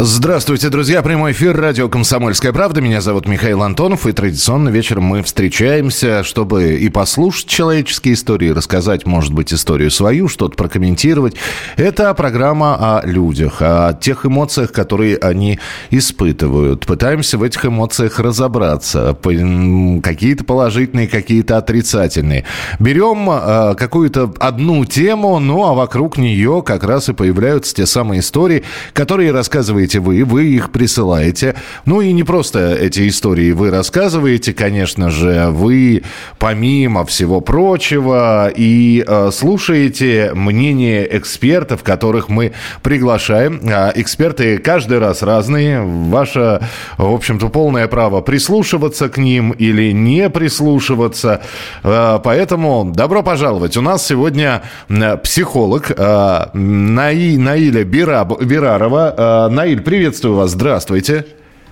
Здравствуйте, друзья. Прямой эфир радио «Комсомольская правда». Меня зовут Михаил Антонов. И традиционно вечером мы встречаемся, чтобы и послушать человеческие истории, рассказать, может быть, историю свою, что-то прокомментировать. Это программа о людях, о тех эмоциях, которые они испытывают. Пытаемся в этих эмоциях разобраться. Какие-то положительные, какие-то отрицательные. Берем э, какую-то одну тему, ну а вокруг нее как раз и появляются те самые истории, которые рассказывает рассказываете вы, вы их присылаете. Ну и не просто эти истории вы рассказываете, конечно же, вы помимо всего прочего и э, слушаете мнение экспертов, которых мы приглашаем. А эксперты каждый раз разные. Ваше, в общем-то, полное право прислушиваться к ним или не прислушиваться. Э, поэтому добро пожаловать. У нас сегодня психолог э, Наи, Наиля Бира, Бирарова. Э, Игорь, приветствую вас. Здравствуйте.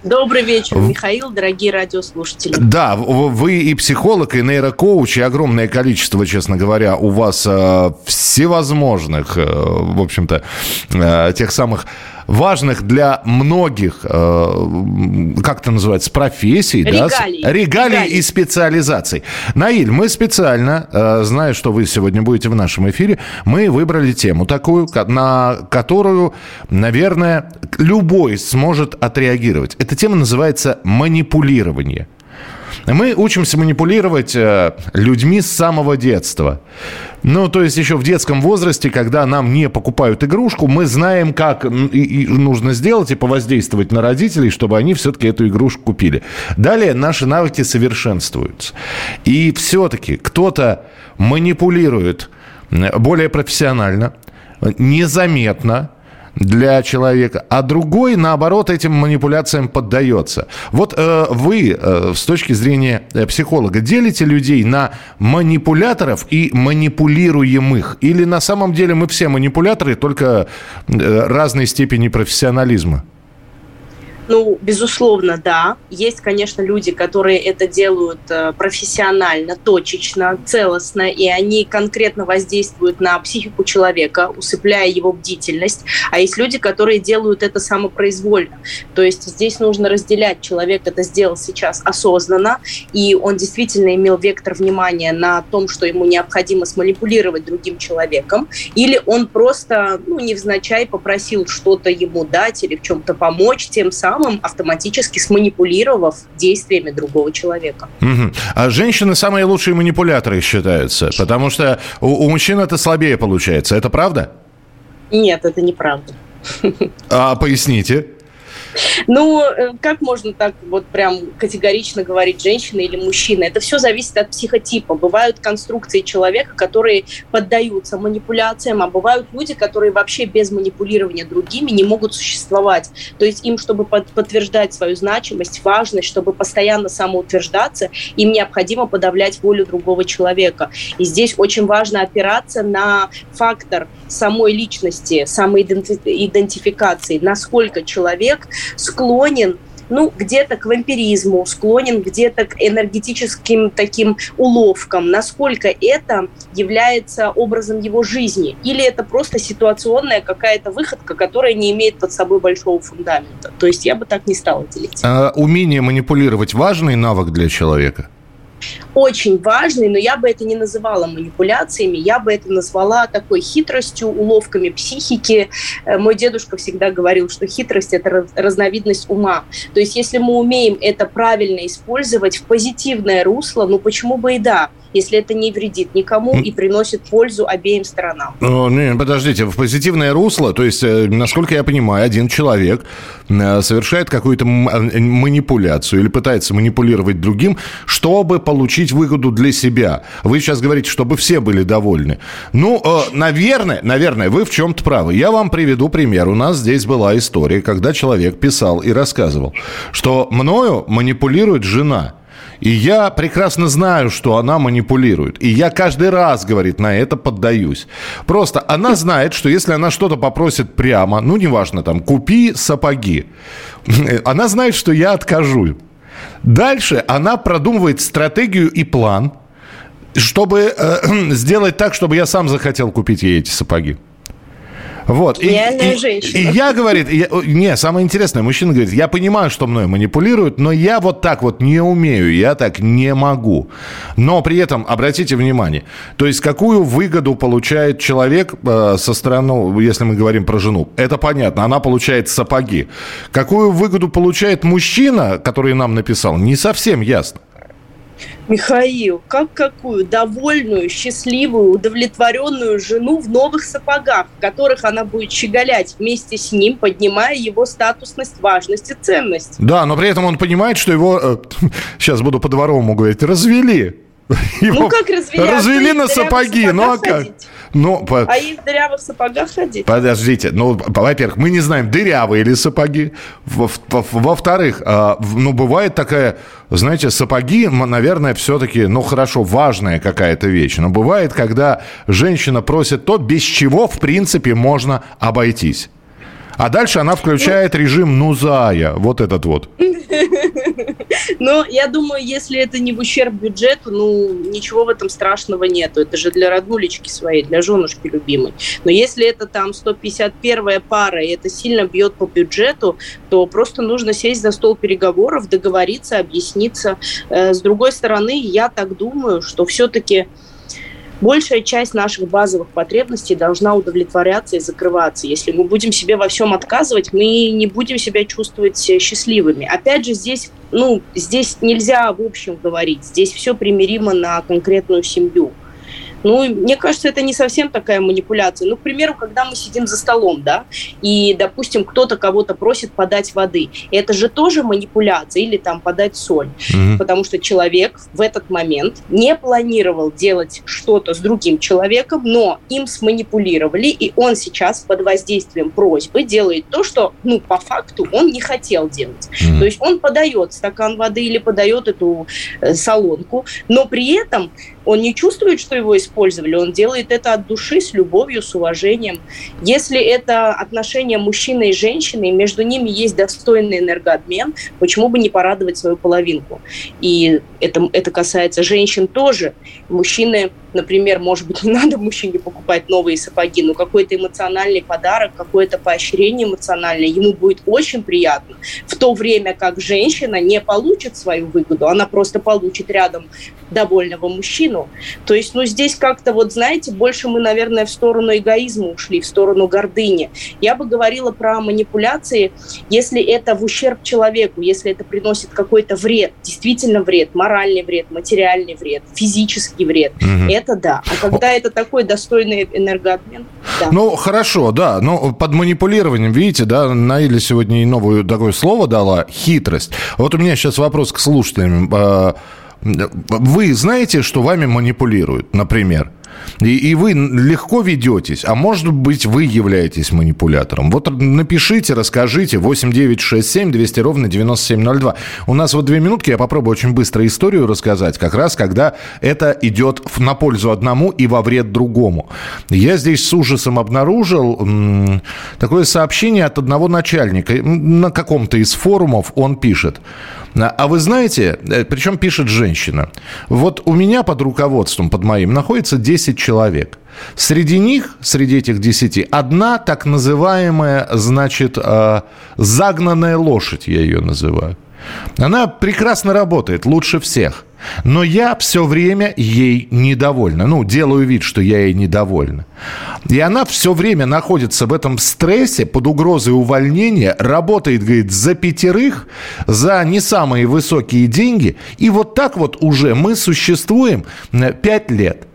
Добрый вечер, Михаил, дорогие радиослушатели. Да, вы и психолог, и нейрокоуч, и огромное количество, честно говоря, у вас э, всевозможных, э, в общем-то, э, тех самых важных для многих, э, как это называется, профессий, регалий. да? Регалий, регалий и специализаций. Наиль, мы специально, э, зная, что вы сегодня будете в нашем эфире, мы выбрали тему такую, на которую, наверное, любой сможет отреагировать. Эта тема называется манипулирование. Мы учимся манипулировать э, людьми с самого детства. Ну, то есть еще в детском возрасте, когда нам не покупают игрушку, мы знаем, как нужно сделать и повоздействовать на родителей, чтобы они все-таки эту игрушку купили. Далее наши навыки совершенствуются. И все-таки кто-то манипулирует более профессионально, незаметно, для человека, а другой, наоборот, этим манипуляциям поддается. Вот э, вы э, с точки зрения э, психолога делите людей на манипуляторов и манипулируемых? Или на самом деле мы все манипуляторы, только э, разной степени профессионализма? Ну, безусловно, да. Есть, конечно, люди, которые это делают э, профессионально, точечно, целостно, и они конкретно воздействуют на психику человека, усыпляя его бдительность. А есть люди, которые делают это самопроизвольно. То есть здесь нужно разделять. Человек это сделал сейчас осознанно, и он действительно имел вектор внимания на том, что ему необходимо сманипулировать другим человеком, или он просто, ну, невзначай попросил что-то ему дать или в чем-то помочь, тем самым самым автоматически сманипулировав действиями другого человека. Угу. А женщины самые лучшие манипуляторы считаются, потому что у, у мужчин это слабее получается. Это правда? Нет, это неправда. А поясните? Ну, э, как можно так вот прям категорично говорить женщина или мужчина? Это все зависит от психотипа. Бывают конструкции человека, которые поддаются манипуляциям, а бывают люди, которые вообще без манипулирования другими не могут существовать. То есть им, чтобы подтверждать свою значимость, важность, чтобы постоянно самоутверждаться, им необходимо подавлять волю другого человека. И здесь очень важно опираться на фактор самой личности, самоидентификации, насколько человек склонен ну, где-то к вампиризму, склонен где-то к энергетическим таким уловкам, насколько это является образом его жизни, или это просто ситуационная какая-то выходка, которая не имеет под собой большого фундамента. То есть я бы так не стала делить. А умение манипулировать важный навык для человека? Очень важный, но я бы это не называла манипуляциями, я бы это назвала такой хитростью, уловками психики. Э, мой дедушка всегда говорил, что хитрость – это разновидность ума. То есть если мы умеем это правильно использовать в позитивное русло, ну почему бы и да – если это не вредит никому и приносит пользу обеим сторонам. Не, подождите, в позитивное русло, то есть, э, насколько я понимаю, один человек э, совершает какую-то э, манипуляцию или пытается манипулировать другим, чтобы получить выгоду для себя. Вы сейчас говорите, чтобы все были довольны. Ну, наверное, наверное, вы в чем-то правы. Я вам приведу пример. У нас здесь была история, когда человек писал и рассказывал, что мною манипулирует жена. И я прекрасно знаю, что она манипулирует. И я каждый раз, говорит, на это поддаюсь. Просто она знает, что если она что-то попросит прямо, ну, неважно, там, купи сапоги, она знает, что я откажу. Дальше она продумывает стратегию и план, чтобы э, сделать так, чтобы я сам захотел купить ей эти сапоги. Вот. Реальная и, женщина. И, и я, говорит, я, не, самое интересное, мужчина говорит, я понимаю, что мной манипулируют, но я вот так вот не умею, я так не могу. Но при этом, обратите внимание, то есть какую выгоду получает человек э, со стороны, если мы говорим про жену, это понятно, она получает сапоги. Какую выгоду получает мужчина, который нам написал, не совсем ясно. Михаил, как какую? Довольную, счастливую, удовлетворенную жену в новых сапогах, в которых она будет щеголять вместе с ним, поднимая его статусность, важность и ценность. Да, но при этом он понимает, что его, э, сейчас буду по-дворовому говорить, развели. Его ну как развели? Развели на сапоги, ну а как? Ну, по... А и в дырявых сапогах ходить? Подождите, ну, во-первых, мы не знаем, дырявые ли сапоги. Во-вторых, а, ну, бывает такая, знаете, сапоги, наверное, все-таки, ну, хорошо, важная какая-то вещь. Но бывает, когда женщина просит то, без чего, в принципе, можно обойтись. А дальше она включает режим Нузая, вот этот вот. Но я думаю, если это не в ущерб бюджету, ну, ничего в этом страшного нету. Это же для роднулечки своей, для женушки любимой. Но если это там 151 пара, и это сильно бьет по бюджету, то просто нужно сесть за стол переговоров, договориться, объясниться. Э, с другой стороны, я так думаю, что все-таки большая часть наших базовых потребностей должна удовлетворяться и закрываться. Если мы будем себе во всем отказывать, мы не будем себя чувствовать счастливыми. Опять же, здесь, ну, здесь нельзя в общем говорить. Здесь все примиримо на конкретную семью. Ну, мне кажется, это не совсем такая манипуляция. Ну, к примеру, когда мы сидим за столом, да, и, допустим, кто-то кого-то просит подать воды, это же тоже манипуляция или там подать соль, mm-hmm. потому что человек в этот момент не планировал делать что-то с другим человеком, но им сманипулировали, и он сейчас под воздействием просьбы делает то, что, ну, по факту он не хотел делать. Mm-hmm. То есть он подает стакан воды или подает эту э, солонку, но при этом он не чувствует, что его использовали, он делает это от души, с любовью, с уважением. Если это отношения мужчины и женщины, и между ними есть достойный энергообмен, почему бы не порадовать свою половинку? И это, это касается женщин тоже. Мужчины например, может быть, не надо мужчине покупать новые сапоги, но какой-то эмоциональный подарок, какое-то поощрение эмоциональное ему будет очень приятно. В то время как женщина не получит свою выгоду, она просто получит рядом довольного мужчину. То есть, ну, здесь как-то, вот, знаете, больше мы, наверное, в сторону эгоизма ушли, в сторону гордыни. Я бы говорила про манипуляции, если это в ущерб человеку, если это приносит какой-то вред, действительно вред, моральный вред, материальный вред, физический вред. Угу. Это это да. А когда это такой достойный энергообмен, да. Ну, хорошо, да. Но под манипулированием, видите, да, Наиля сегодня и новое такое слово дала – хитрость. Вот у меня сейчас вопрос к слушателям. А, вы знаете, что вами манипулируют, например? И, и вы легко ведетесь, а может быть, вы являетесь манипулятором. Вот напишите, расскажите. 8 9 6 7 200 ровно 9702. У нас вот две минутки, я попробую очень быстро историю рассказать, как раз когда это идет на пользу одному и во вред другому. Я здесь с ужасом обнаружил м, такое сообщение от одного начальника. На каком-то из форумов он пишет. А вы знаете, э, причем пишет женщина, вот у меня под руководством, под моим, находится 10 человек. Среди них, среди этих 10, одна так называемая, значит, э, загнанная лошадь, я ее называю. Она прекрасно работает, лучше всех. Но я все время ей недовольна. Ну, делаю вид, что я ей недовольна. И она все время находится в этом стрессе под угрозой увольнения, работает, говорит, за пятерых, за не самые высокие деньги. И вот так вот уже мы существуем пять лет.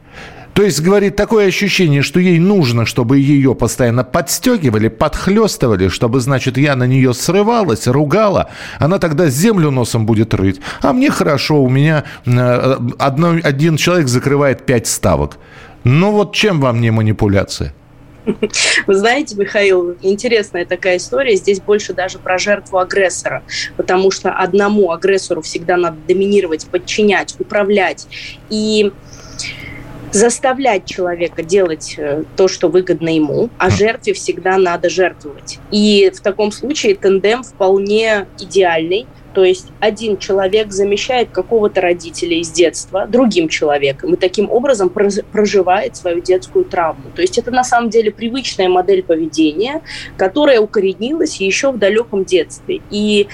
То есть, говорит, такое ощущение, что ей нужно, чтобы ее постоянно подстегивали, подхлестывали, чтобы, значит, я на нее срывалась, ругала. Она тогда землю носом будет рыть. А мне хорошо, у меня э, одно, один человек закрывает пять ставок. Ну вот чем вам не манипуляция? Вы знаете, Михаил, интересная такая история. Здесь больше даже про жертву агрессора, потому что одному агрессору всегда надо доминировать, подчинять, управлять. И заставлять человека делать э, то, что выгодно ему, а жертве всегда надо жертвовать. И в таком случае тендем вполне идеальный. То есть один человек замещает какого-то родителя из детства другим человеком и таким образом проживает свою детскую травму. То есть это на самом деле привычная модель поведения, которая укоренилась еще в далеком детстве. И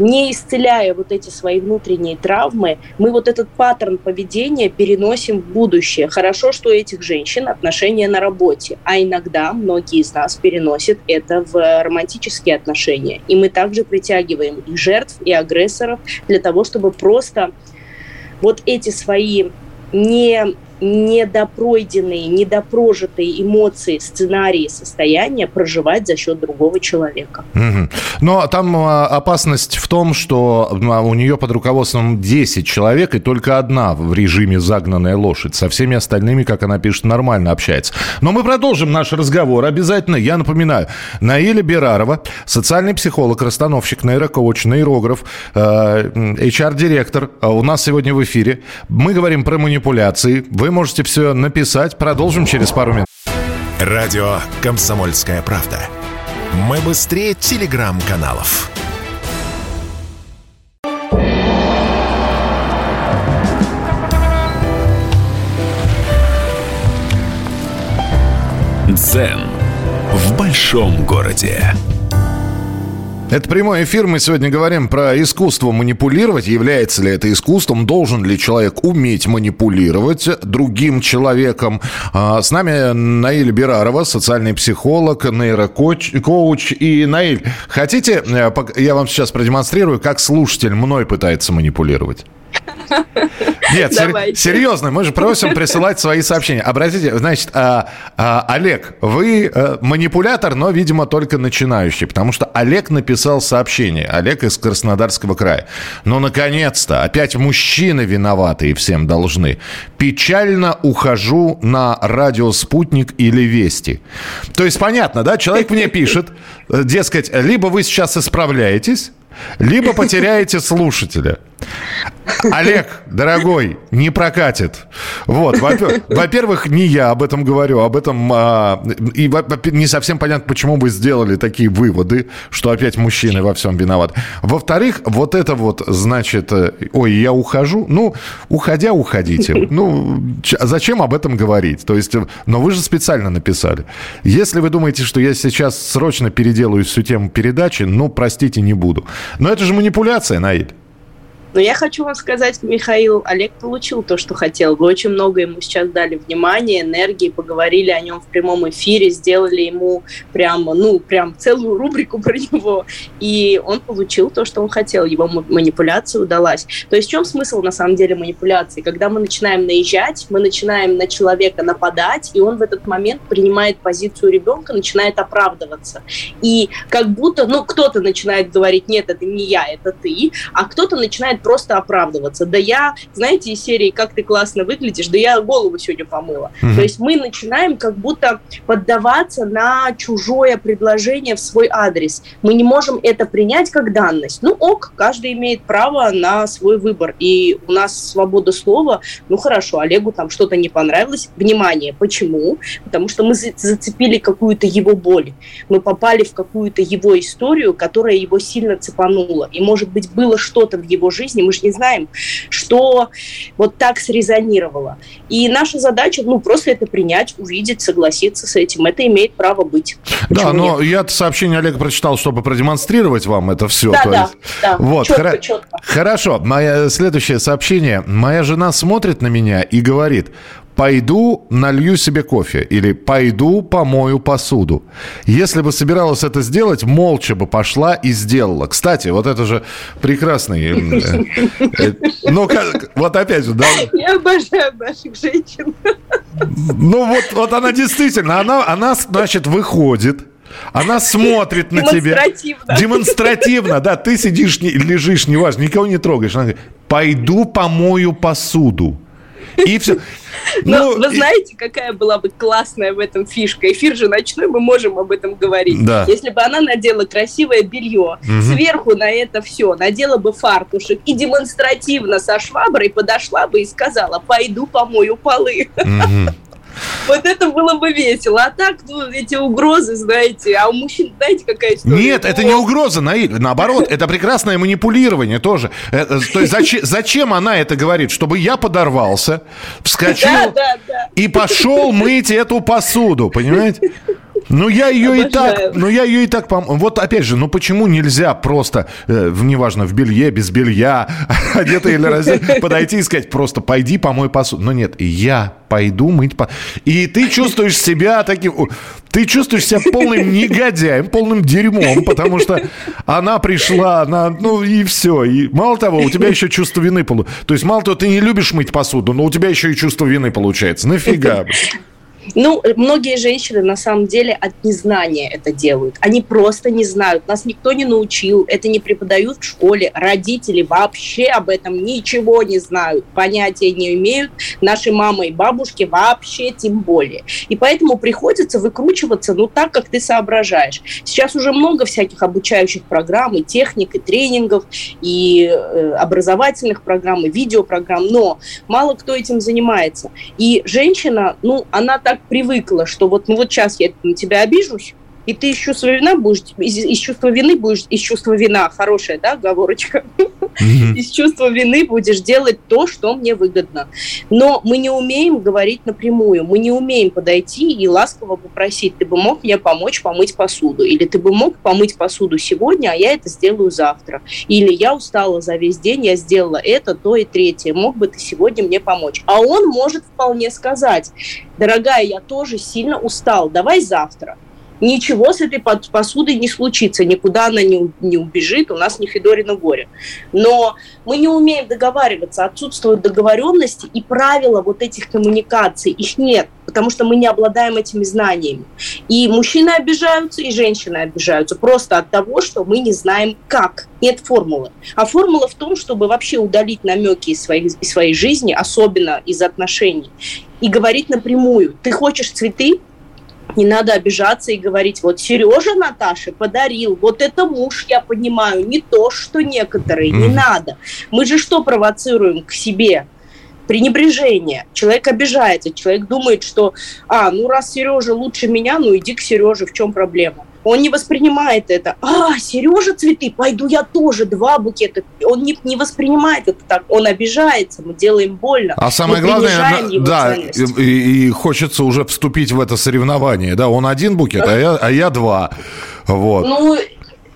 не исцеляя вот эти свои внутренние травмы, мы вот этот паттерн поведения переносим в будущее. Хорошо, что у этих женщин отношения на работе, а иногда многие из нас переносят это в романтические отношения. И мы также притягиваем и жертв, и агрессоров для того, чтобы просто вот эти свои не недопройденные, недопрожитые эмоции, сценарии, состояния проживать за счет другого человека. Угу. Но там а, опасность в том, что а, у нее под руководством 10 человек, и только одна в режиме загнанная лошадь. Со всеми остальными, как она пишет, нормально общается. Но мы продолжим наш разговор обязательно. Я напоминаю, Наиля Берарова, социальный психолог, расстановщик, нейрокоуч, нейрограф, э, HR-директор, у нас сегодня в эфире. Мы говорим про манипуляции. Вы можете все написать. Продолжим через пару минут. Радио «Комсомольская правда». Мы быстрее телеграм-каналов. Дзен в большом городе. Это прямой эфир. Мы сегодня говорим про искусство манипулировать. Является ли это искусством? Должен ли человек уметь манипулировать другим человеком? А, с нами Наиль Берарова, социальный психолог, нейрокоуч. Коуч. И, Наиль, хотите, я вам сейчас продемонстрирую, как слушатель мной пытается манипулировать? Нет, сер- серьезно, мы же просим присылать свои сообщения. Обратите, значит, а, а, Олег, вы а, манипулятор, но, видимо, только начинающий, потому что Олег написал сообщение. Олег из Краснодарского края. Ну, наконец-то, опять мужчины виноваты и всем должны. Печально ухожу на радио «Спутник» или «Вести». То есть, понятно, да? Человек мне пишет, э, дескать, либо вы сейчас исправляетесь, либо потеряете слушателя. Олег, дорогой, не прокатит. Вот, во-первых, не я об этом говорю, об этом а, и не совсем понятно, почему вы сделали такие выводы, что опять мужчины во всем виноваты. Во-вторых, вот это вот, значит, э, ой, я ухожу. Ну, уходя, уходите. Ну, зачем об этом говорить? То есть, но вы же специально написали. Если вы думаете, что я сейчас срочно переделаю всю тему передачи, ну, простите, не буду. Но это же манипуляция, Наиль. Но я хочу вам сказать, Михаил, Олег получил то, что хотел. Вы очень много ему сейчас дали внимания, энергии, поговорили о нем в прямом эфире, сделали ему прям, ну, прям целую рубрику про него. И он получил то, что он хотел. Его манипуляция удалась. То есть в чем смысл, на самом деле, манипуляции? Когда мы начинаем наезжать, мы начинаем на человека нападать, и он в этот момент принимает позицию ребенка, начинает оправдываться. И как будто, ну, кто-то начинает говорить, нет, это не я, это ты, а кто-то начинает просто оправдываться. Да я, знаете, из серии «Как ты классно выглядишь», да я голову сегодня помыла. Угу. То есть мы начинаем как будто поддаваться на чужое предложение в свой адрес. Мы не можем это принять как данность. Ну ок, каждый имеет право на свой выбор. И у нас свобода слова. Ну хорошо, Олегу там что-то не понравилось. Внимание, почему? Потому что мы зацепили какую-то его боль. Мы попали в какую-то его историю, которая его сильно цепанула. И, может быть, было что-то в его жизни, жизни, мы же не знаем, что вот так срезонировало. И наша задача, ну, просто это принять, увидеть, согласиться с этим. Это имеет право быть. Почему да, но я сообщение Олега прочитал, чтобы продемонстрировать вам это все. Да, да, да. Вот, четко, хоро- четко. Хорошо. Мое следующее сообщение. Моя жена смотрит на меня и говорит, пойду налью себе кофе или пойду помою посуду. Если бы собиралась это сделать, молча бы пошла и сделала. Кстати, вот это же прекрасный... Э, э, ну, вот опять же, да. Я обожаю наших женщин. Ну, вот, вот она действительно, она, она, значит, выходит, она смотрит на тебя. Демонстративно. Демонстративно, да. Ты сидишь, лежишь, неважно, никого не трогаешь. Она говорит, пойду помою посуду. И все. Но ну, вы знаете, какая была бы классная в этом фишка? Эфир же ночной, мы можем об этом говорить. Да. Если бы она надела красивое белье, угу. сверху на это все, надела бы фартушек и демонстративно со шваброй подошла бы и сказала, пойду помою полы. Угу. Вот это было бы весело. А так, ну, эти угрозы, знаете, а у мужчин, знаете, какая история? Нет, это не угроза, наоборот, это прекрасное манипулирование тоже. Э, э, то есть зачем, зачем она это говорит? Чтобы я подорвался, вскочил да, да, да. и пошел мыть эту посуду, понимаете? Ну, я ее Обожаю. и так, ну, я ее и так, пом... вот опять же, ну, почему нельзя просто, э, неважно, в белье, без белья, одетый или раздетый, подойти и сказать, просто пойди помой посуду. Но нет, я пойду мыть посуду. И ты чувствуешь себя таким, ты чувствуешь себя полным негодяем, полным дерьмом, потому что она пришла, она, ну, и все. И мало того, у тебя еще чувство вины, полу... то есть, мало того, ты не любишь мыть посуду, но у тебя еще и чувство вины получается. Нафига? Ну, многие женщины на самом деле от незнания это делают. Они просто не знают. Нас никто не научил, это не преподают в школе. Родители вообще об этом ничего не знают, понятия не имеют. Наши мамы и бабушки вообще тем более. И поэтому приходится выкручиваться, ну, так, как ты соображаешь. Сейчас уже много всяких обучающих программ, и техник, и тренингов, и э, образовательных программ, и видеопрограмм, но мало кто этим занимается. И женщина, ну, она так привыкла, что вот, ну вот сейчас я на тебя обижусь, и ты из чувства вина будешь, из, из чувства вины будешь, из чувства вина, хорошая, да, оговорочка, mm-hmm. из чувства вины будешь делать то, что мне выгодно. Но мы не умеем говорить напрямую, мы не умеем подойти и ласково попросить, ты бы мог мне помочь помыть посуду, или ты бы мог помыть посуду сегодня, а я это сделаю завтра, или я устала за весь день, я сделала это, то и третье, мог бы ты сегодня мне помочь. А он может вполне сказать, дорогая, я тоже сильно устал, давай завтра ничего с этой посудой не случится, никуда она не, не убежит, у нас не Федорина горе. Но мы не умеем договариваться, отсутствуют договоренности и правила вот этих коммуникаций, их нет, потому что мы не обладаем этими знаниями. И мужчины обижаются, и женщины обижаются просто от того, что мы не знаем как. Нет формулы. А формула в том, чтобы вообще удалить намеки из своей, из своей жизни, особенно из отношений, и говорить напрямую. Ты хочешь цветы? Не надо обижаться и говорить, вот Сережа Наташе подарил, вот это муж, я понимаю, не то, что некоторые, не надо. Мы же что провоцируем к себе? пренебрежение. Человек обижается, человек думает, что, а, ну раз Сережа лучше меня, ну иди к Сереже, в чем проблема? Он не воспринимает это. А, Сережа цветы, пойду я тоже, два букета. Он не, не воспринимает это так. Он обижается, мы делаем больно. А самое главное, да, и, и хочется уже вступить в это соревнование. Да, он один букет, а я, а я два. Вот. Ну,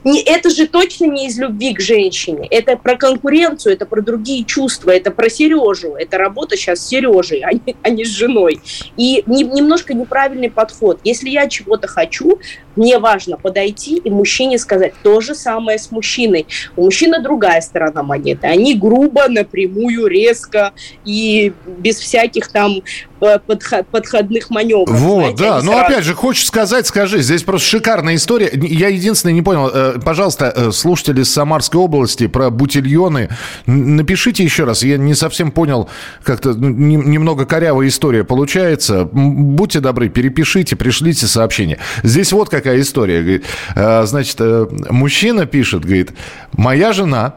не, это же точно не из любви к женщине. Это про конкуренцию, это про другие чувства, это про Сережу. Это работа сейчас с Сережей, а не, а не с женой. И не, немножко неправильный подход. Если я чего-то хочу, мне важно подойти и мужчине сказать то же самое с мужчиной. У мужчины другая сторона монеты. Они грубо, напрямую, резко и без всяких там подходных маневров. Вот, знаете, да. Но сразу... опять же, хочешь сказать, скажи. Здесь просто шикарная история. Я единственное не понял. Э, пожалуйста, э, слушатели из Самарской области про бутильоны, напишите еще раз. Я не совсем понял, как-то ну, немного корявая история получается. Будьте добры, перепишите, пришлите сообщение. Здесь вот какая история. Говорит, э, значит, мужчина пишет, говорит, моя жена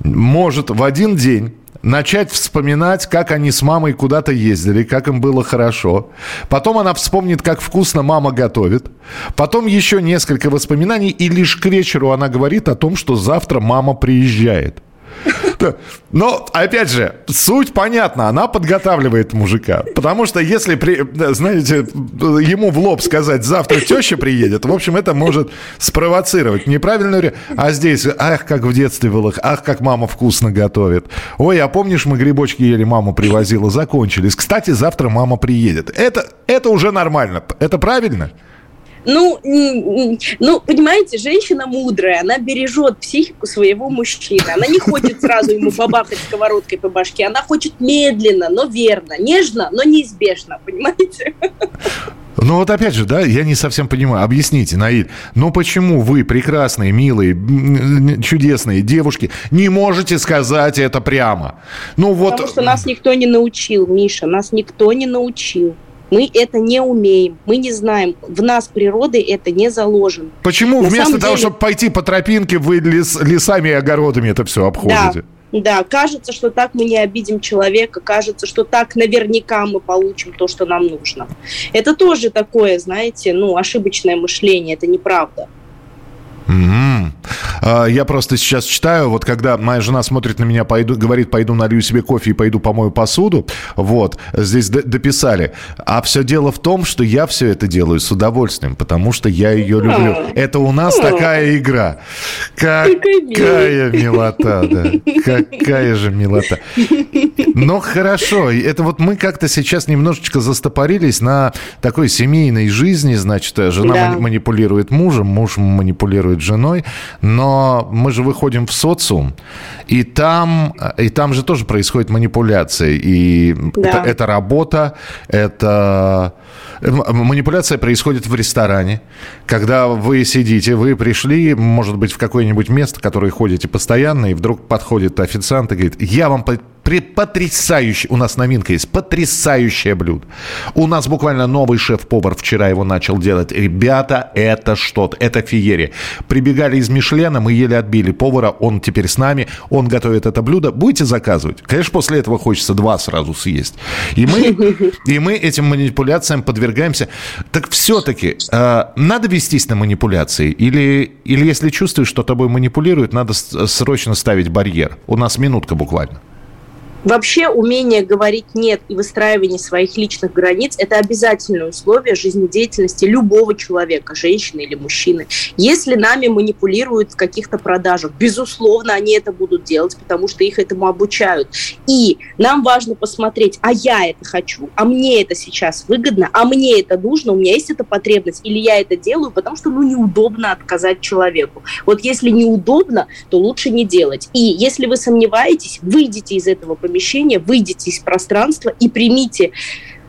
может в один день начать вспоминать, как они с мамой куда-то ездили, как им было хорошо. Потом она вспомнит, как вкусно мама готовит. Потом еще несколько воспоминаний, и лишь к вечеру она говорит о том, что завтра мама приезжает. Но, опять же, суть понятна. Она подготавливает мужика. Потому что если, при, знаете, ему в лоб сказать, завтра теща приедет, в общем, это может спровоцировать неправильную... А здесь, ах, как в детстве было, ах, как мама вкусно готовит. Ой, а помнишь, мы грибочки ели, мама привозила, закончились. Кстати, завтра мама приедет. Это, это уже нормально. Это правильно? Ну, ну, понимаете, женщина мудрая, она бережет психику своего мужчины. Она не хочет сразу ему побахать сковородкой по башке. Она хочет медленно, но верно, нежно, но неизбежно, понимаете? Ну вот опять же, да, я не совсем понимаю. Объясните, Наиль, ну почему вы, прекрасные, милые, чудесные девушки, не можете сказать это прямо? Ну вот... Потому что нас никто не научил, Миша, нас никто не научил. Мы это не умеем, мы не знаем. В нас природой это не заложено. Почему На вместо того, деле... чтобы пойти по тропинке, вы лес, лесами и огородами это все обходите? Да. Да, кажется, что так мы не обидим человека, кажется, что так наверняка мы получим то, что нам нужно. Это тоже такое, знаете, ну, ошибочное мышление, это неправда. Mm-hmm. Я просто сейчас читаю, вот когда моя жена смотрит на меня, пойду, говорит, пойду налью себе кофе и пойду помою посуду, вот, здесь дописали. А все дело в том, что я все это делаю с удовольствием, потому что я ее люблю. Это у нас такая игра. Какая милота, да. Какая же милота. Но хорошо, это вот мы как-то сейчас немножечко застопорились на такой семейной жизни, значит, жена да. манипулирует мужем, муж манипулирует с женой, но мы же выходим в социум, и там, и там же тоже происходит манипуляция, и да. это, это работа, это манипуляция происходит в ресторане, когда вы сидите, вы пришли, может быть, в какое-нибудь место, которое ходите постоянно, и вдруг подходит официант и говорит, я вам потрясающий, у нас новинка есть, потрясающее блюдо. У нас буквально новый шеф-повар вчера его начал делать. Ребята, это что-то, это феерия. Прибегали из Мишлена, мы еле отбили повара, он теперь с нами, он готовит это блюдо. Будете заказывать? Конечно, после этого хочется два сразу съесть. И мы, и мы этим манипуляциям подвергаемся. Так все-таки э, надо вестись на манипуляции? Или, или если чувствуешь, что тобой манипулируют, надо срочно ставить барьер? У нас минутка буквально. Вообще умение говорить «нет» и выстраивание своих личных границ – это обязательное условие жизнедеятельности любого человека, женщины или мужчины. Если нами манипулируют в каких-то продажах, безусловно, они это будут делать, потому что их этому обучают. И нам важно посмотреть, а я это хочу, а мне это сейчас выгодно, а мне это нужно, у меня есть эта потребность, или я это делаю, потому что ну, неудобно отказать человеку. Вот если неудобно, то лучше не делать. И если вы сомневаетесь, выйдите из этого помещения, выйдите из пространства и примите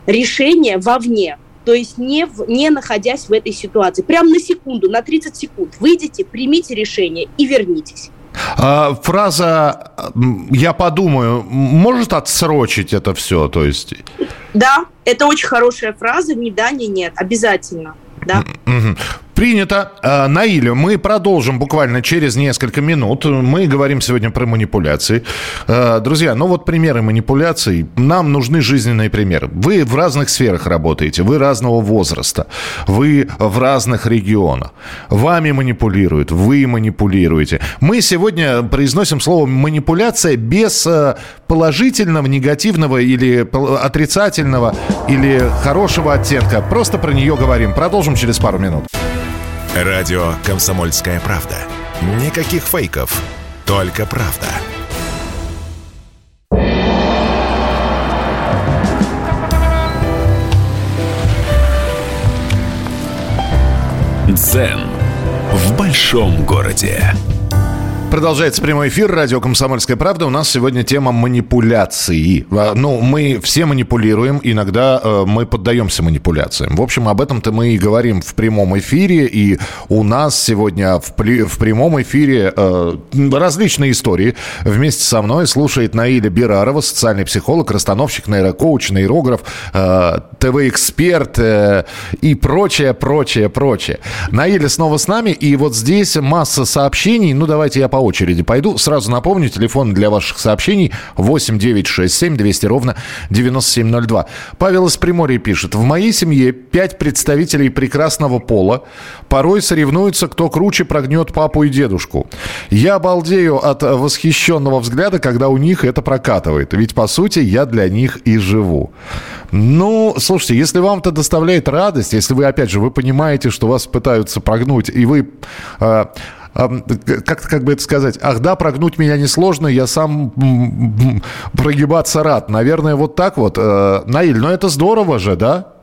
решение вовне. То есть не, в, не находясь в этой ситуации. Прям на секунду, на 30 секунд выйдите, примите решение и вернитесь. А, фраза «я подумаю» может отсрочить это все? То есть... Да, это очень хорошая фраза, ни да, ни нет, обязательно. Да. Принято. А, Наиля, мы продолжим буквально через несколько минут. Мы говорим сегодня про манипуляции. А, друзья, ну вот примеры манипуляций. Нам нужны жизненные примеры. Вы в разных сферах работаете, вы разного возраста, вы в разных регионах. Вами манипулируют, вы манипулируете. Мы сегодня произносим слово манипуляция без а, положительного, негативного или отрицательного или хорошего оттенка. Просто про нее говорим. Продолжим через пару минут. Радио «Комсомольская правда». Никаких фейков, только правда. Дзен в большом городе. Продолжается прямой эфир. Радио «Комсомольская правда». У нас сегодня тема манипуляции. Ну, мы все манипулируем. Иногда э, мы поддаемся манипуляциям. В общем, об этом-то мы и говорим в прямом эфире. И у нас сегодня в, в прямом эфире э, различные истории. Вместе со мной слушает Наиля Бирарова, социальный психолог, расстановщик, нейрокоуч, нейрограф, э, ТВ-эксперт и прочее, прочее, прочее. Наиля снова с нами. И вот здесь масса сообщений. Ну, давайте я по очереди пойду. Сразу напомню, телефон для ваших сообщений 8 9 6 7 200 ровно 9702. Павел из Приморья пишет. В моей семье пять представителей прекрасного пола. Порой соревнуются, кто круче прогнет папу и дедушку. Я обалдею от восхищенного взгляда, когда у них это прокатывает. Ведь, по сути, я для них и живу. Ну, слушайте, если вам это доставляет радость, если вы, опять же, вы понимаете, что вас пытаются прогнуть, и вы... Э, как, как бы это сказать, ах да, прогнуть меня несложно, я сам прогибаться рад. Наверное, вот так вот. Э, Наиль, но это здорово же, да?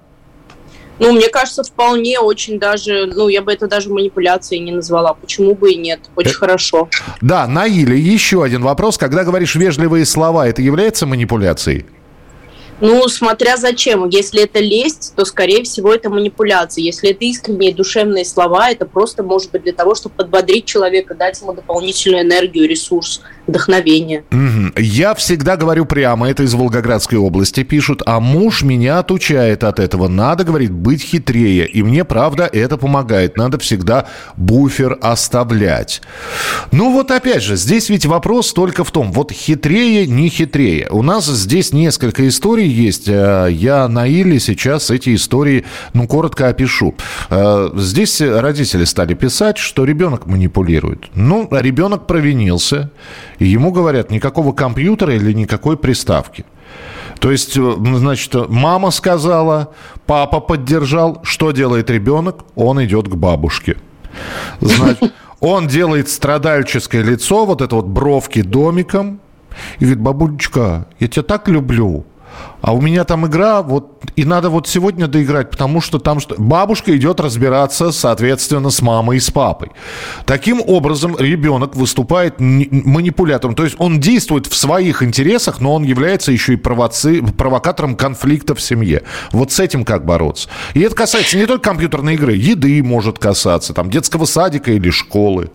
Ну, мне кажется, вполне очень даже, ну, я бы это даже манипуляцией не назвала. Почему бы и нет? Очень э- хорошо. Да, Наиля, еще один вопрос. Когда говоришь вежливые слова, это является манипуляцией? Ну, смотря зачем. Если это лесть, то, скорее всего, это манипуляция. Если это искренние душевные слова, это просто может быть для того, чтобы подбодрить человека, дать ему дополнительную энергию, ресурс, вдохновение. Угу. Я всегда говорю прямо, это из Волгоградской области пишут, а муж меня отучает от этого. Надо, говорит, быть хитрее. И мне, правда, это помогает. Надо всегда буфер оставлять. Ну вот опять же, здесь ведь вопрос только в том, вот хитрее, не хитрее. У нас здесь несколько историй есть. Э, я на Иле сейчас эти истории, ну, коротко опишу. Э, здесь родители стали писать, что ребенок манипулирует. Ну, ребенок провинился, и ему говорят, никакого компьютера или никакой приставки. То есть, э, значит, мама сказала, папа поддержал. Что делает ребенок? Он идет к бабушке. Значит, он делает страдальческое лицо, вот это вот бровки домиком, и говорит, бабулечка, я тебя так люблю. А у меня там игра, вот, и надо вот сегодня доиграть, потому что там что... бабушка идет разбираться, соответственно, с мамой и с папой. Таким образом, ребенок выступает манипулятором. То есть он действует в своих интересах, но он является еще и провоци... провокатором конфликта в семье. Вот с этим как бороться? И это касается не только компьютерной игры, еды может касаться, там, детского садика или школы.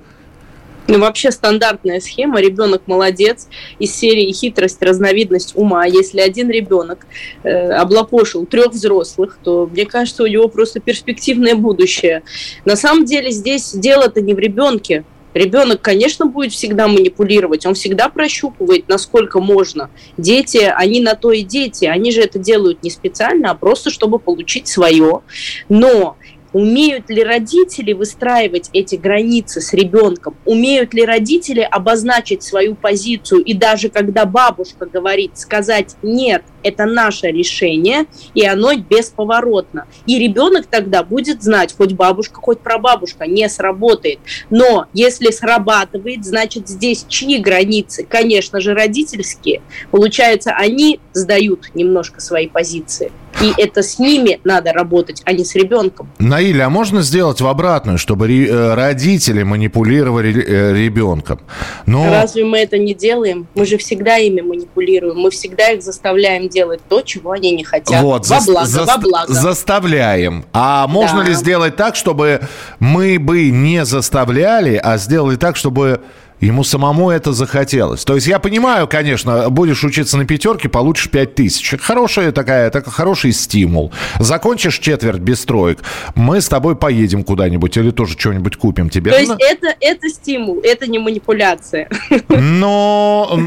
Ну, вообще стандартная схема. Ребенок молодец. Из серии хитрость, разновидность ума. Если один ребенок э, облапошил трех взрослых, то, мне кажется, у него просто перспективное будущее. На самом деле здесь дело-то не в ребенке. Ребенок, конечно, будет всегда манипулировать, он всегда прощупывает, насколько можно. Дети, они на то и дети, они же это делают не специально, а просто чтобы получить свое. Но Умеют ли родители выстраивать эти границы с ребенком? Умеют ли родители обозначить свою позицию и даже когда бабушка говорит, сказать «нет, это наше решение, и оно бесповоротно». И ребенок тогда будет знать, хоть бабушка, хоть прабабушка, не сработает. Но если срабатывает, значит здесь чьи границы? Конечно же, родительские. Получается, они сдают немножко свои позиции. И это с ними надо работать, а не с ребенком. Наиля, а можно сделать в обратную, чтобы э, родители манипулировали э, ребенком? Но... Разве мы это не делаем? Мы же всегда ими манипулируем. Мы всегда их заставляем делать то, чего они не хотят. Вот, во благо, за... во благо. Заставляем. А можно да. ли сделать так, чтобы мы бы не заставляли, а сделали так, чтобы Ему самому это захотелось. То есть я понимаю, конечно, будешь учиться на пятерке, получишь пять тысяч. Хорошая такая, так, хороший стимул. Закончишь четверть без троек, мы с тобой поедем куда-нибудь или тоже что-нибудь купим тебе. То есть это, это стимул, это не манипуляция. Но...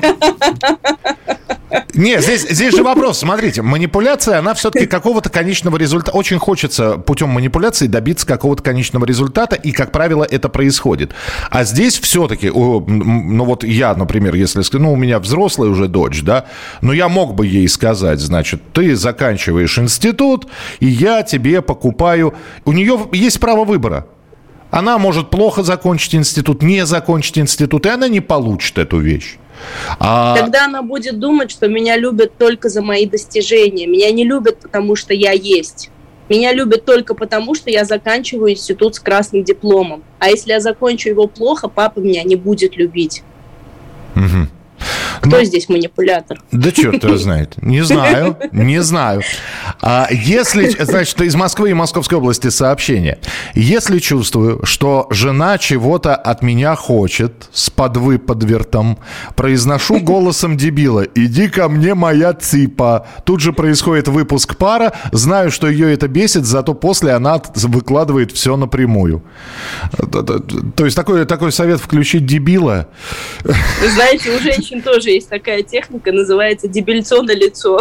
Не, здесь, здесь же вопрос. Смотрите, манипуляция, она все-таки какого-то конечного результата... Очень хочется путем манипуляции добиться какого-то конечного результата, и, как правило, это происходит. А здесь все-таки, ну вот я, например, если... Ну, у меня взрослая уже дочь, да, но я мог бы ей сказать, значит, ты заканчиваешь институт, и я тебе покупаю... У нее есть право выбора. Она может плохо закончить институт, не закончить институт, и она не получит эту вещь. А... Тогда она будет думать, что меня любят только за мои достижения. Меня не любят, потому что я есть. Меня любят только потому, что я заканчиваю институт с красным дипломом. А если я закончу его плохо, папа меня не будет любить. Угу. Кто ну, здесь манипулятор? Да черт его знает. Не знаю, не знаю. А если, значит, из Москвы и Московской области сообщение. Если чувствую, что жена чего-то от меня хочет с подвыподвертом, произношу голосом дебила «Иди ко мне, моя ципа». Тут же происходит выпуск пара. Знаю, что ее это бесит, зато после она выкладывает все напрямую. То есть такой, такой совет включить дебила. Вы знаете, у женщин тоже есть такая техника, называется дебильцо на лицо.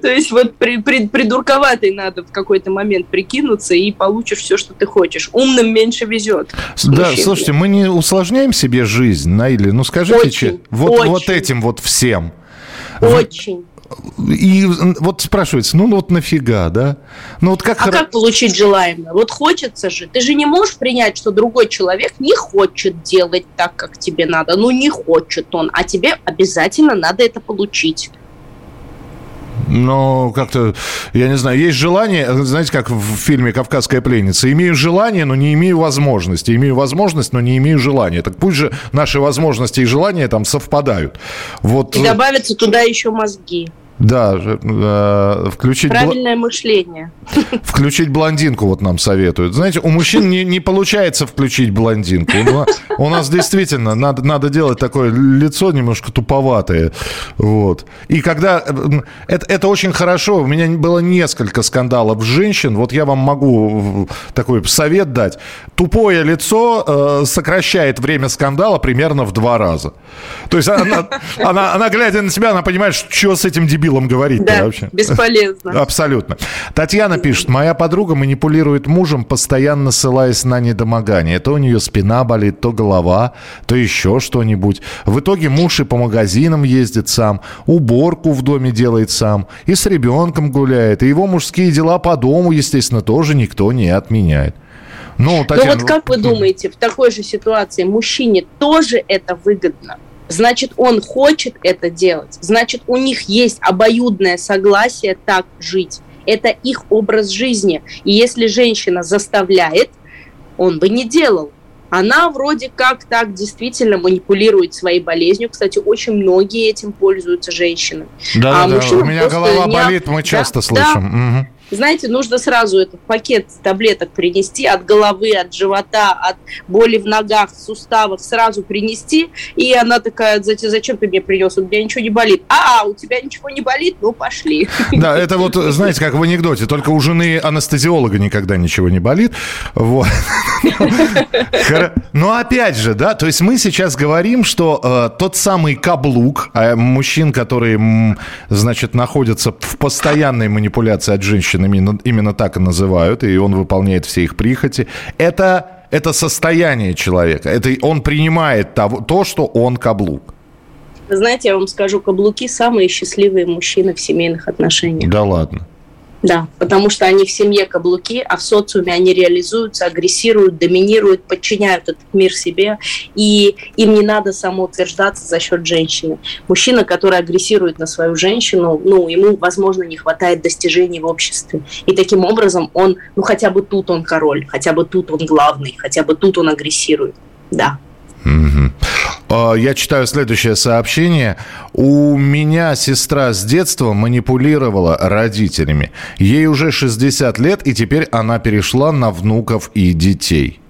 То есть вот при, при, придурковатой надо в какой-то момент прикинуться и получишь все, что ты хочешь. Умным меньше везет. Да, слушайте, мы не усложняем себе жизнь, Наили. Ну скажите, вот, вот этим вот всем. Очень. И вот спрашивается, ну вот нафига, да? Ну вот как... А как получить желаемое? Вот хочется же. Ты же не можешь принять, что другой человек не хочет делать так, как тебе надо. Ну не хочет он, а тебе обязательно надо это получить. Но как-то, я не знаю, есть желание, знаете, как в фильме «Кавказская пленница», имею желание, но не имею возможности, имею возможность, но не имею желания. Так пусть же наши возможности и желания там совпадают. Вот. И добавятся туда еще мозги. Да, э, включить... Правильное бл... мышление. Включить блондинку вот нам советуют. Знаете, у мужчин не, не получается включить блондинку. У нас действительно надо, надо делать такое лицо немножко туповатое. Вот. И когда... Э, это, это очень хорошо. У меня было несколько скандалов женщин. Вот я вам могу такой совет дать. Тупое лицо э, сокращает время скандала примерно в два раза. То есть она, она, она, глядя на себя, она понимает, что с этим дебилом дебилом говорить да, вообще. бесполезно. Абсолютно. Татьяна пишет, моя подруга манипулирует мужем, постоянно ссылаясь на недомогание. То у нее спина болит, то голова, то еще что-нибудь. В итоге муж и по магазинам ездит сам, уборку в доме делает сам, и с ребенком гуляет, и его мужские дела по дому, естественно, тоже никто не отменяет. Ну, Татьяна... Но вот как вы думаете, в такой же ситуации мужчине тоже это выгодно? Значит, он хочет это делать, значит, у них есть обоюдное согласие так жить. Это их образ жизни. И если женщина заставляет, он бы не делал. Она вроде как так действительно манипулирует своей болезнью. Кстати, очень многие этим пользуются женщины. Да, а да, да. У меня голова не... болит, мы часто да, слышим. Да. Угу знаете, нужно сразу этот пакет таблеток принести от головы, от живота, от боли в ногах, в суставах, сразу принести. И она такая, зачем ты мне принес? У меня ничего не болит. А, у тебя ничего не болит? Ну, пошли. Да, это вот, знаете, как в анекдоте, только у жены анестезиолога никогда ничего не болит. Вот. Но опять же, да, то есть мы сейчас говорим, что э, тот самый каблук, э, мужчин, которые, значит, находятся в постоянной манипуляции от женщин, именно, именно так и называют, и он выполняет все их прихоти. Это, это состояние человека. Это он принимает того, то, что он каблук. знаете, я вам скажу, каблуки самые счастливые мужчины в семейных отношениях. Да ладно. Да, потому что они в семье каблуки, а в социуме они реализуются, агрессируют, доминируют, подчиняют этот мир себе, и им не надо самоутверждаться за счет женщины. Мужчина, который агрессирует на свою женщину, ну, ему, возможно, не хватает достижений в обществе. И таким образом он, ну, хотя бы тут он король, хотя бы тут он главный, хотя бы тут он агрессирует. Да. Угу. Я читаю следующее сообщение. У меня сестра с детства манипулировала родителями. Ей уже 60 лет, и теперь она перешла на внуков и детей.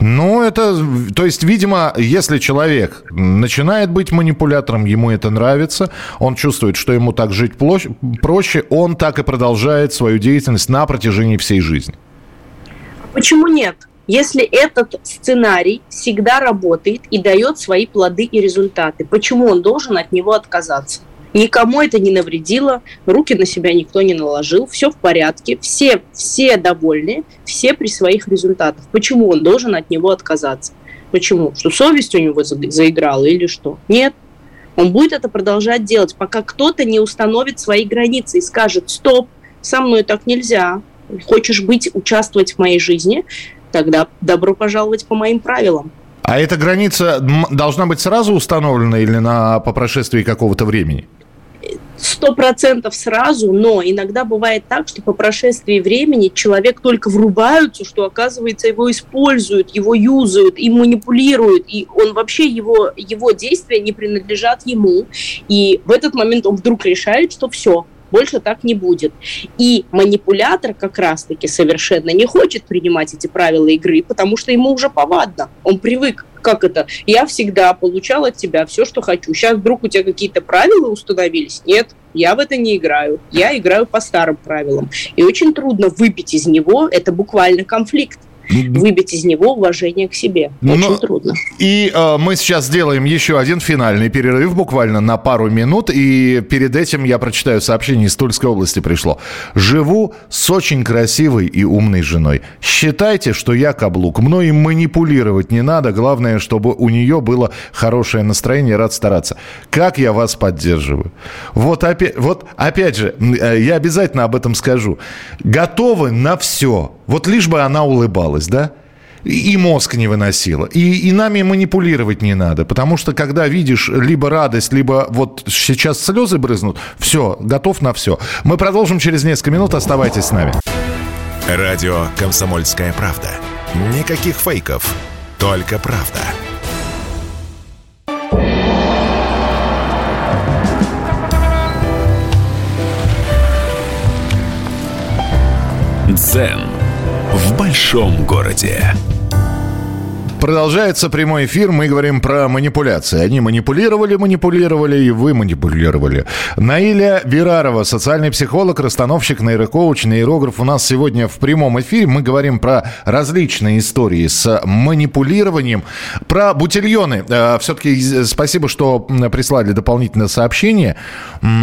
Ну, это, то есть, видимо, если человек начинает быть манипулятором, ему это нравится, он чувствует, что ему так жить проще, он так и продолжает свою деятельность на протяжении всей жизни. Почему нет? Если этот сценарий всегда работает и дает свои плоды и результаты, почему он должен от него отказаться? Никому это не навредило, руки на себя никто не наложил, все в порядке, все, все довольны, все при своих результатах. Почему он должен от него отказаться? Почему? Что совесть у него заиграла или что? Нет. Он будет это продолжать делать, пока кто-то не установит свои границы и скажет, стоп, со мной так нельзя, хочешь быть, участвовать в моей жизни, тогда добро пожаловать по моим правилам. А эта граница должна быть сразу установлена или на, по прошествии какого-то времени? сто процентов сразу, но иногда бывает так, что по прошествии времени человек только врубается, что, оказывается, его используют, его юзают и манипулируют, и он вообще, его, его действия не принадлежат ему, и в этот момент он вдруг решает, что все, больше так не будет. И манипулятор как раз-таки совершенно не хочет принимать эти правила игры, потому что ему уже повадно. Он привык как это? Я всегда получал от тебя все, что хочу. Сейчас вдруг у тебя какие-то правила установились? Нет, я в это не играю. Я играю по старым правилам. И очень трудно выбить из него, это буквально конфликт выбить из него уважение к себе. Очень Но, трудно. И э, мы сейчас сделаем еще один финальный перерыв, буквально на пару минут. И перед этим я прочитаю сообщение из Тульской области пришло. Живу с очень красивой и умной женой. Считайте, что я каблук. Мной манипулировать не надо. Главное, чтобы у нее было хорошее настроение. Рад стараться. Как я вас поддерживаю. Вот опять, вот опять же, э, я обязательно об этом скажу. Готовы на все вот лишь бы она улыбалась, да? и мозг не выносила. И, и нами манипулировать не надо, потому что когда видишь либо радость, либо вот сейчас слезы брызнут, все, готов на все. Мы продолжим через несколько минут, оставайтесь с нами. Радио «Комсомольская правда». Никаких фейков, только правда. Дзен в большом городе. Продолжается прямой эфир. Мы говорим про манипуляции. Они манипулировали, манипулировали, и вы манипулировали. Наиля Вирарова, социальный психолог, расстановщик, нейрокоуч, нейрограф. У нас сегодня в прямом эфире мы говорим про различные истории с манипулированием. Про бутильоны. Э, Все-таки спасибо, что прислали дополнительное сообщение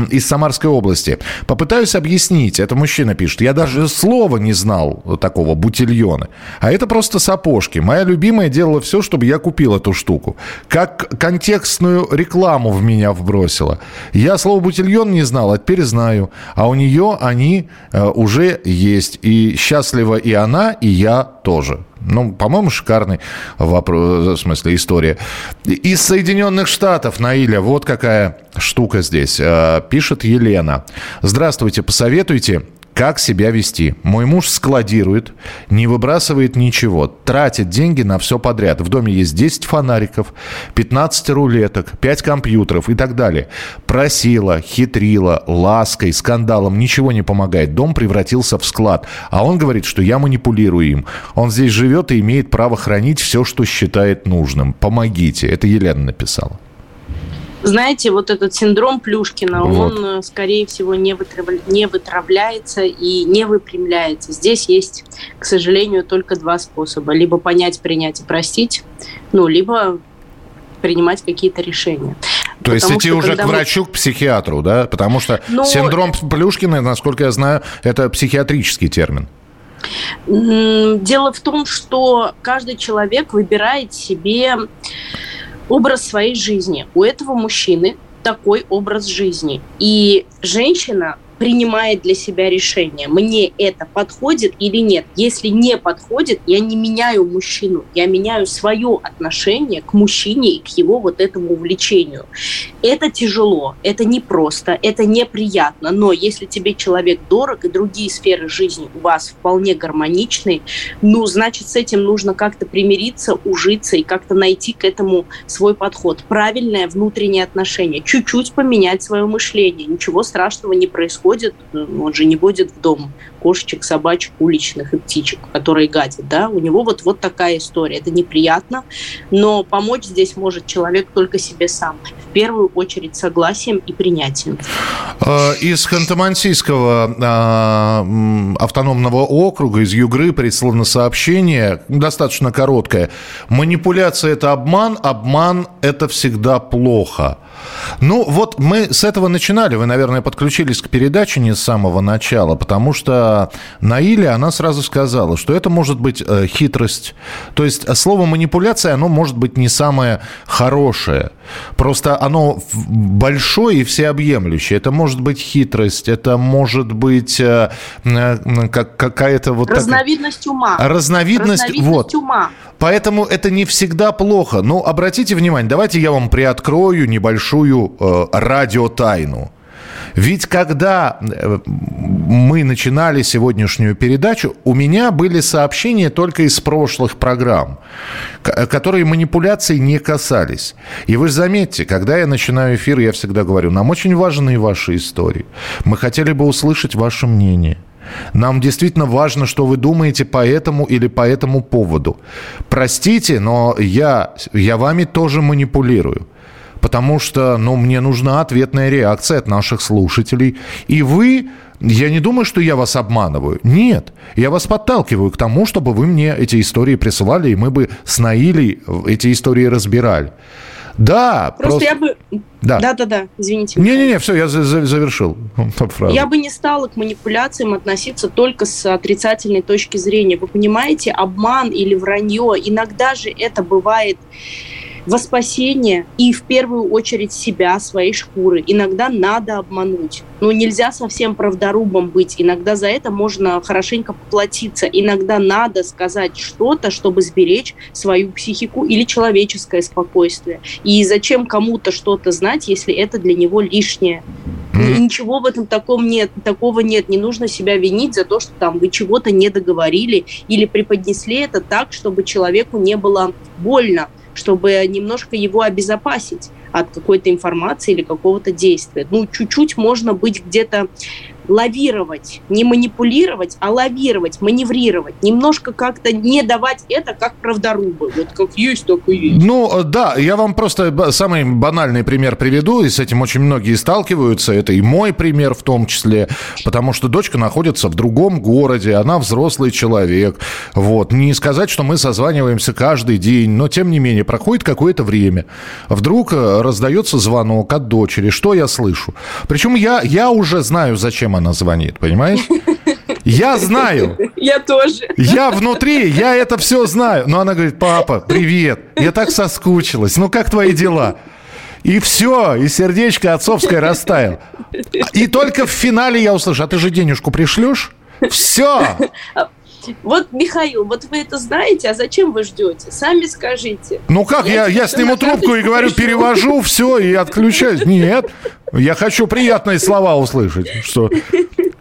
из Самарской области. Попытаюсь объяснить. Это мужчина пишет. Я даже слова не знал такого бутильона. А это просто сапожки. Моя любимая дело сделала все, чтобы я купил эту штуку. Как контекстную рекламу в меня вбросила. Я слово «бутильон» не знал, а теперь знаю. А у нее они э, уже есть. И счастлива и она, и я тоже. Ну, по-моему, шикарный вопрос, в смысле, история. Из Соединенных Штатов, Наиля, вот какая штука здесь. Э, пишет Елена. Здравствуйте, посоветуйте, как себя вести. Мой муж складирует, не выбрасывает ничего, тратит деньги на все подряд. В доме есть 10 фонариков, 15 рулеток, 5 компьютеров и так далее. Просила, хитрила, лаской, скандалом, ничего не помогает. Дом превратился в склад. А он говорит, что я манипулирую им. Он здесь живет и имеет право хранить все, что считает нужным. Помогите. Это Елена написала. Знаете, вот этот синдром Плюшкина, вот. он, э, скорее всего, не, вытрав... не вытравляется и не выпрямляется. Здесь есть, к сожалению, только два способа. Либо понять, принять и простить, ну, либо принимать какие-то решения. То есть идти уже к врачу, мы... к психиатру, да? Потому что Но... синдром Плюшкина, насколько я знаю, это психиатрический термин. Дело в том, что каждый человек выбирает себе образ своей жизни. У этого мужчины такой образ жизни. И женщина принимает для себя решение, мне это подходит или нет. Если не подходит, я не меняю мужчину, я меняю свое отношение к мужчине и к его вот этому увлечению. Это тяжело, это непросто, это неприятно, но если тебе человек дорог и другие сферы жизни у вас вполне гармоничны, ну, значит, с этим нужно как-то примириться, ужиться и как-то найти к этому свой подход. Правильное внутреннее отношение, чуть-чуть поменять свое мышление, ничего страшного не происходит приходит, он же не будет в дом кошечек, собачек, уличных и птичек, которые гадят, да, у него вот, вот такая история. Это неприятно, но помочь здесь может человек только себе сам. В первую очередь согласием и принятием. А, из Ханты-Мансийского а, автономного округа, из Югры прислано сообщение, достаточно короткое. Манипуляция – это обман, обман – это всегда плохо. Ну, вот мы с этого начинали. Вы, наверное, подключились к передаче не с самого начала, потому что Наиля, она сразу сказала, что это может быть э, хитрость. То есть э, слово манипуляция, оно может быть не самое хорошее. Просто оно большое и всеобъемлющее. Это может быть хитрость, это может быть э, как, какая-то вот... Разновидность так... ума. Разновидность, Разновидность вот. ума. Поэтому это не всегда плохо. Но обратите внимание, давайте я вам приоткрою небольшую э, радиотайну. Ведь когда э, мы начинали сегодняшнюю передачу, у меня были сообщения только из прошлых программ, которые манипуляций не касались. И вы заметьте, когда я начинаю эфир, я всегда говорю, нам очень важны ваши истории. Мы хотели бы услышать ваше мнение. Нам действительно важно, что вы думаете по этому или по этому поводу. Простите, но я, я вами тоже манипулирую. Потому что, ну, мне нужна ответная реакция от наших слушателей. И вы, я не думаю, что я вас обманываю. Нет. Я вас подталкиваю к тому, чтобы вы мне эти истории присылали, и мы бы с Наилей эти истории разбирали. Да, просто, просто... я бы... Да. да, да, да, извините. Не-не-не, все, я завершил фразу. Я бы не стала к манипуляциям относиться только с отрицательной точки зрения. Вы понимаете, обман или вранье, иногда же это бывает во спасение и в первую очередь себя, своей шкуры. Иногда надо обмануть. Но нельзя совсем правдорубом быть. Иногда за это можно хорошенько поплатиться. Иногда надо сказать что-то, чтобы сберечь свою психику или человеческое спокойствие. И зачем кому-то что-то знать, если это для него лишнее? Ничего в этом таком нет, такого нет. Не нужно себя винить за то, что там вы чего-то не договорили или преподнесли это так, чтобы человеку не было больно чтобы немножко его обезопасить от какой-то информации или какого-то действия. Ну, чуть-чуть можно быть где-то лавировать, не манипулировать, а лавировать, маневрировать, немножко как-то не давать это как правдорубы. Вот как есть, так и есть. Ну, да, я вам просто самый банальный пример приведу, и с этим очень многие сталкиваются. Это и мой пример в том числе, потому что дочка находится в другом городе, она взрослый человек. Вот. Не сказать, что мы созваниваемся каждый день, но тем не менее проходит какое-то время. Вдруг э, раздается звонок от дочери. Что я слышу? Причем я, я уже знаю, зачем она звонит, понимаешь? Я знаю. Я тоже. Я внутри, я это все знаю. Но она говорит, папа, привет. Я так соскучилась. Ну, как твои дела? И все, и сердечко отцовское растаяло. И только в финале я услышу, а ты же денежку пришлешь? Все. Вот, Михаил, вот вы это знаете, а зачем вы ждете? Сами скажите. Ну как, я, я, я сниму трубку и говорю, перевожу все и отключаюсь. Нет, я хочу приятные слова услышать, что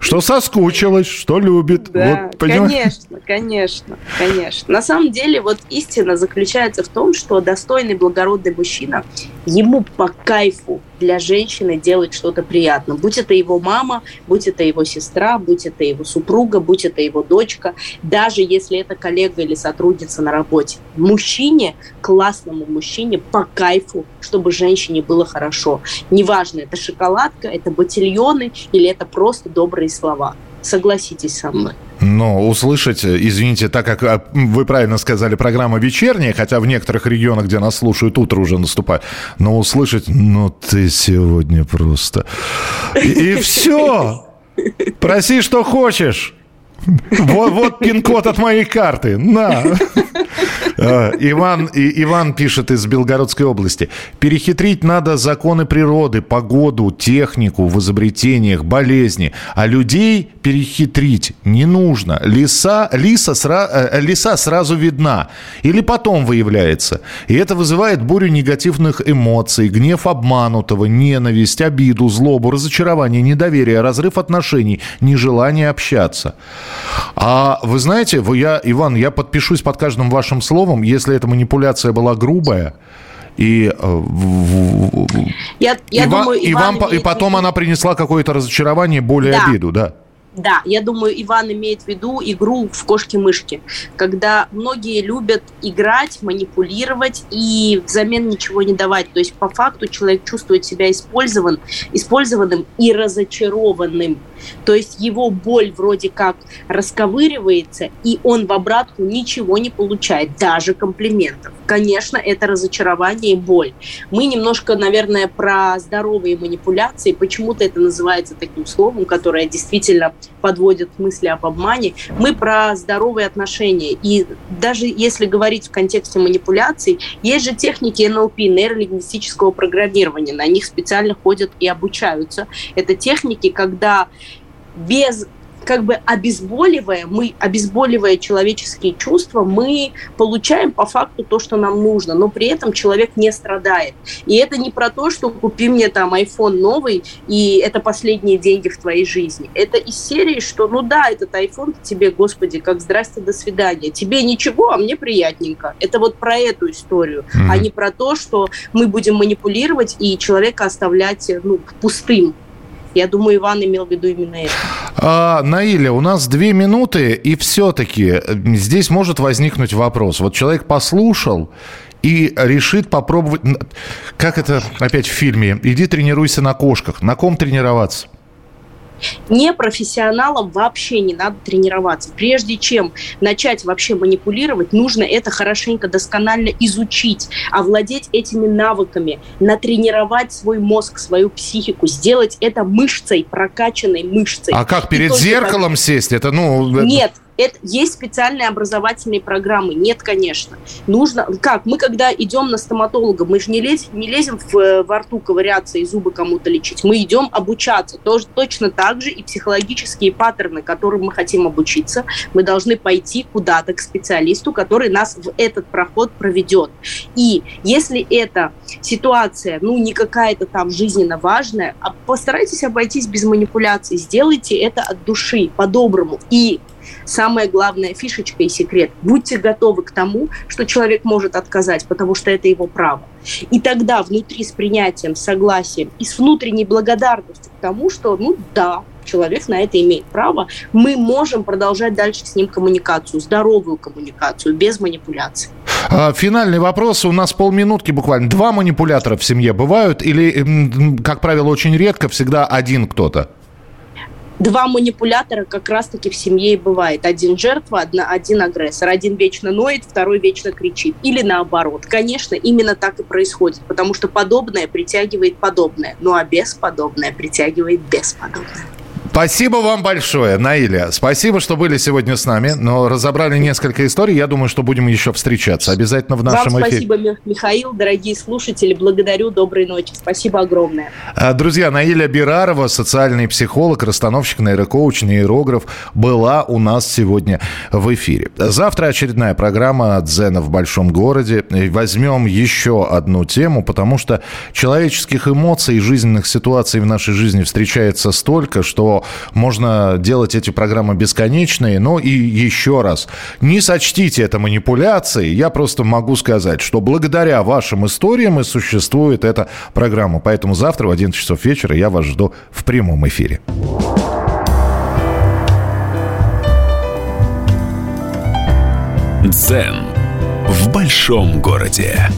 что соскучилась, что любит. Да, вот, конечно, конечно, конечно. На самом деле, вот истина заключается в том, что достойный, благородный мужчина, ему по кайфу для женщины делать что-то приятное. Будь это его мама, будь это его сестра, будь это его супруга, будь это его дочка, даже если это коллега или сотрудница на работе. Мужчине, классному мужчине по кайфу, чтобы женщине было хорошо. Неважно, это шоколадка, это ботильоны или это просто добрые слова. Согласитесь со мной. Но услышать, извините, так как а, вы правильно сказали, программа вечерняя, хотя в некоторых регионах, где нас слушают, утро уже наступает, но услышать, ну ты сегодня просто... И, и все! Проси, что хочешь. Вот, вот пин-код от моей карты. На. Э, Иван, Иван пишет из Белгородской области. Перехитрить надо законы природы, погоду, технику в изобретениях, болезни. А людей перехитрить не нужно. Лиса, лиса, сра, э, лиса сразу видна. Или потом выявляется. И это вызывает бурю негативных эмоций, гнев обманутого, ненависть, обиду, злобу, разочарование, недоверие, разрыв отношений, нежелание общаться. А вы знаете, вы, я, Иван, я подпишусь под каждым вашим словом, если эта манипуляция была грубая, и, э, я, я и, думаю, и, вам, и потом она принесла какое-то разочарование, боль и да. обиду, да? Да, я думаю, Иван имеет в виду игру в кошки-мышки, когда многие любят играть, манипулировать и взамен ничего не давать. То есть по факту человек чувствует себя использован, использованным и разочарованным. То есть его боль вроде как расковыривается, и он в обратку ничего не получает, даже комплиментов. Конечно, это разочарование и боль. Мы немножко, наверное, про здоровые манипуляции. Почему-то это называется таким словом, которое действительно подводит мысли об обмане. Мы про здоровые отношения. И даже если говорить в контексте манипуляций, есть же техники НЛП, нейролингвистического программирования. На них специально ходят и обучаются. Это техники, когда без как бы обезболивая, мы, обезболивая человеческие чувства, мы получаем по факту то, что нам нужно, но при этом человек не страдает. И это не про то, что купи мне там iPhone новый, и это последние деньги в твоей жизни. Это из серии, что ну да, этот iPhone тебе, господи, как здрасте, до свидания. Тебе ничего, а мне приятненько. Это вот про эту историю, mm-hmm. а не про то, что мы будем манипулировать и человека оставлять ну, пустым. Я думаю, Иван имел в виду именно это. А, Наиля, у нас две минуты, и все-таки здесь может возникнуть вопрос. Вот человек послушал и решит попробовать... Как это опять в фильме? Иди тренируйся на кошках. На ком тренироваться? Непрофессионалам вообще не надо тренироваться. Прежде чем начать вообще манипулировать, нужно это хорошенько, досконально изучить, овладеть этими навыками, натренировать свой мозг, свою психику, сделать это мышцей, прокачанной мышцей. А как, перед зеркалом так... сесть? Это, ну... Нет, это, есть специальные образовательные программы? Нет, конечно. Нужно... Как? Мы, когда идем на стоматолога, мы же не, лез, не лезем в, э, во рту ковыряться и зубы кому-то лечить. Мы идем обучаться. Тоже, точно так же и психологические паттерны, которым мы хотим обучиться, мы должны пойти куда-то к специалисту, который нас в этот проход проведет. И если эта ситуация, ну, не какая-то там жизненно важная, а постарайтесь обойтись без манипуляций, сделайте это от души, по-доброму. И самая главная фишечка и секрет. Будьте готовы к тому, что человек может отказать, потому что это его право. И тогда внутри с принятием, согласием и с внутренней благодарностью к тому, что, ну да, человек на это имеет право, мы можем продолжать дальше с ним коммуникацию, здоровую коммуникацию, без манипуляций. А, финальный вопрос. У нас полминутки буквально. Два манипулятора в семье бывают или, как правило, очень редко, всегда один кто-то? Два манипулятора как раз-таки в семье и бывает. Один жертва, одна, один агрессор. Один вечно ноет, второй вечно кричит. Или наоборот. Конечно, именно так и происходит, потому что подобное притягивает подобное, ну а бесподобное притягивает бесподобное. Спасибо вам большое, Наиля. Спасибо, что были сегодня с нами. Но разобрали несколько историй. Я думаю, что будем еще встречаться. Обязательно в нашем вам эфире. Спасибо, Михаил, дорогие слушатели. Благодарю. Доброй ночи. Спасибо огромное. А, друзья, Наиля Бирарова, социальный психолог, расстановщик, нейрокоуч, нейрограф, была у нас сегодня в эфире. Завтра очередная программа «Дзена в большом городе». Возьмем еще одну тему, потому что человеческих эмоций и жизненных ситуаций в нашей жизни встречается столько, что можно делать эти программы бесконечные. Но и еще раз, не сочтите это манипуляцией. Я просто могу сказать, что благодаря вашим историям и существует эта программа. Поэтому завтра в 11 часов вечера я вас жду в прямом эфире. Дзен в большом городе.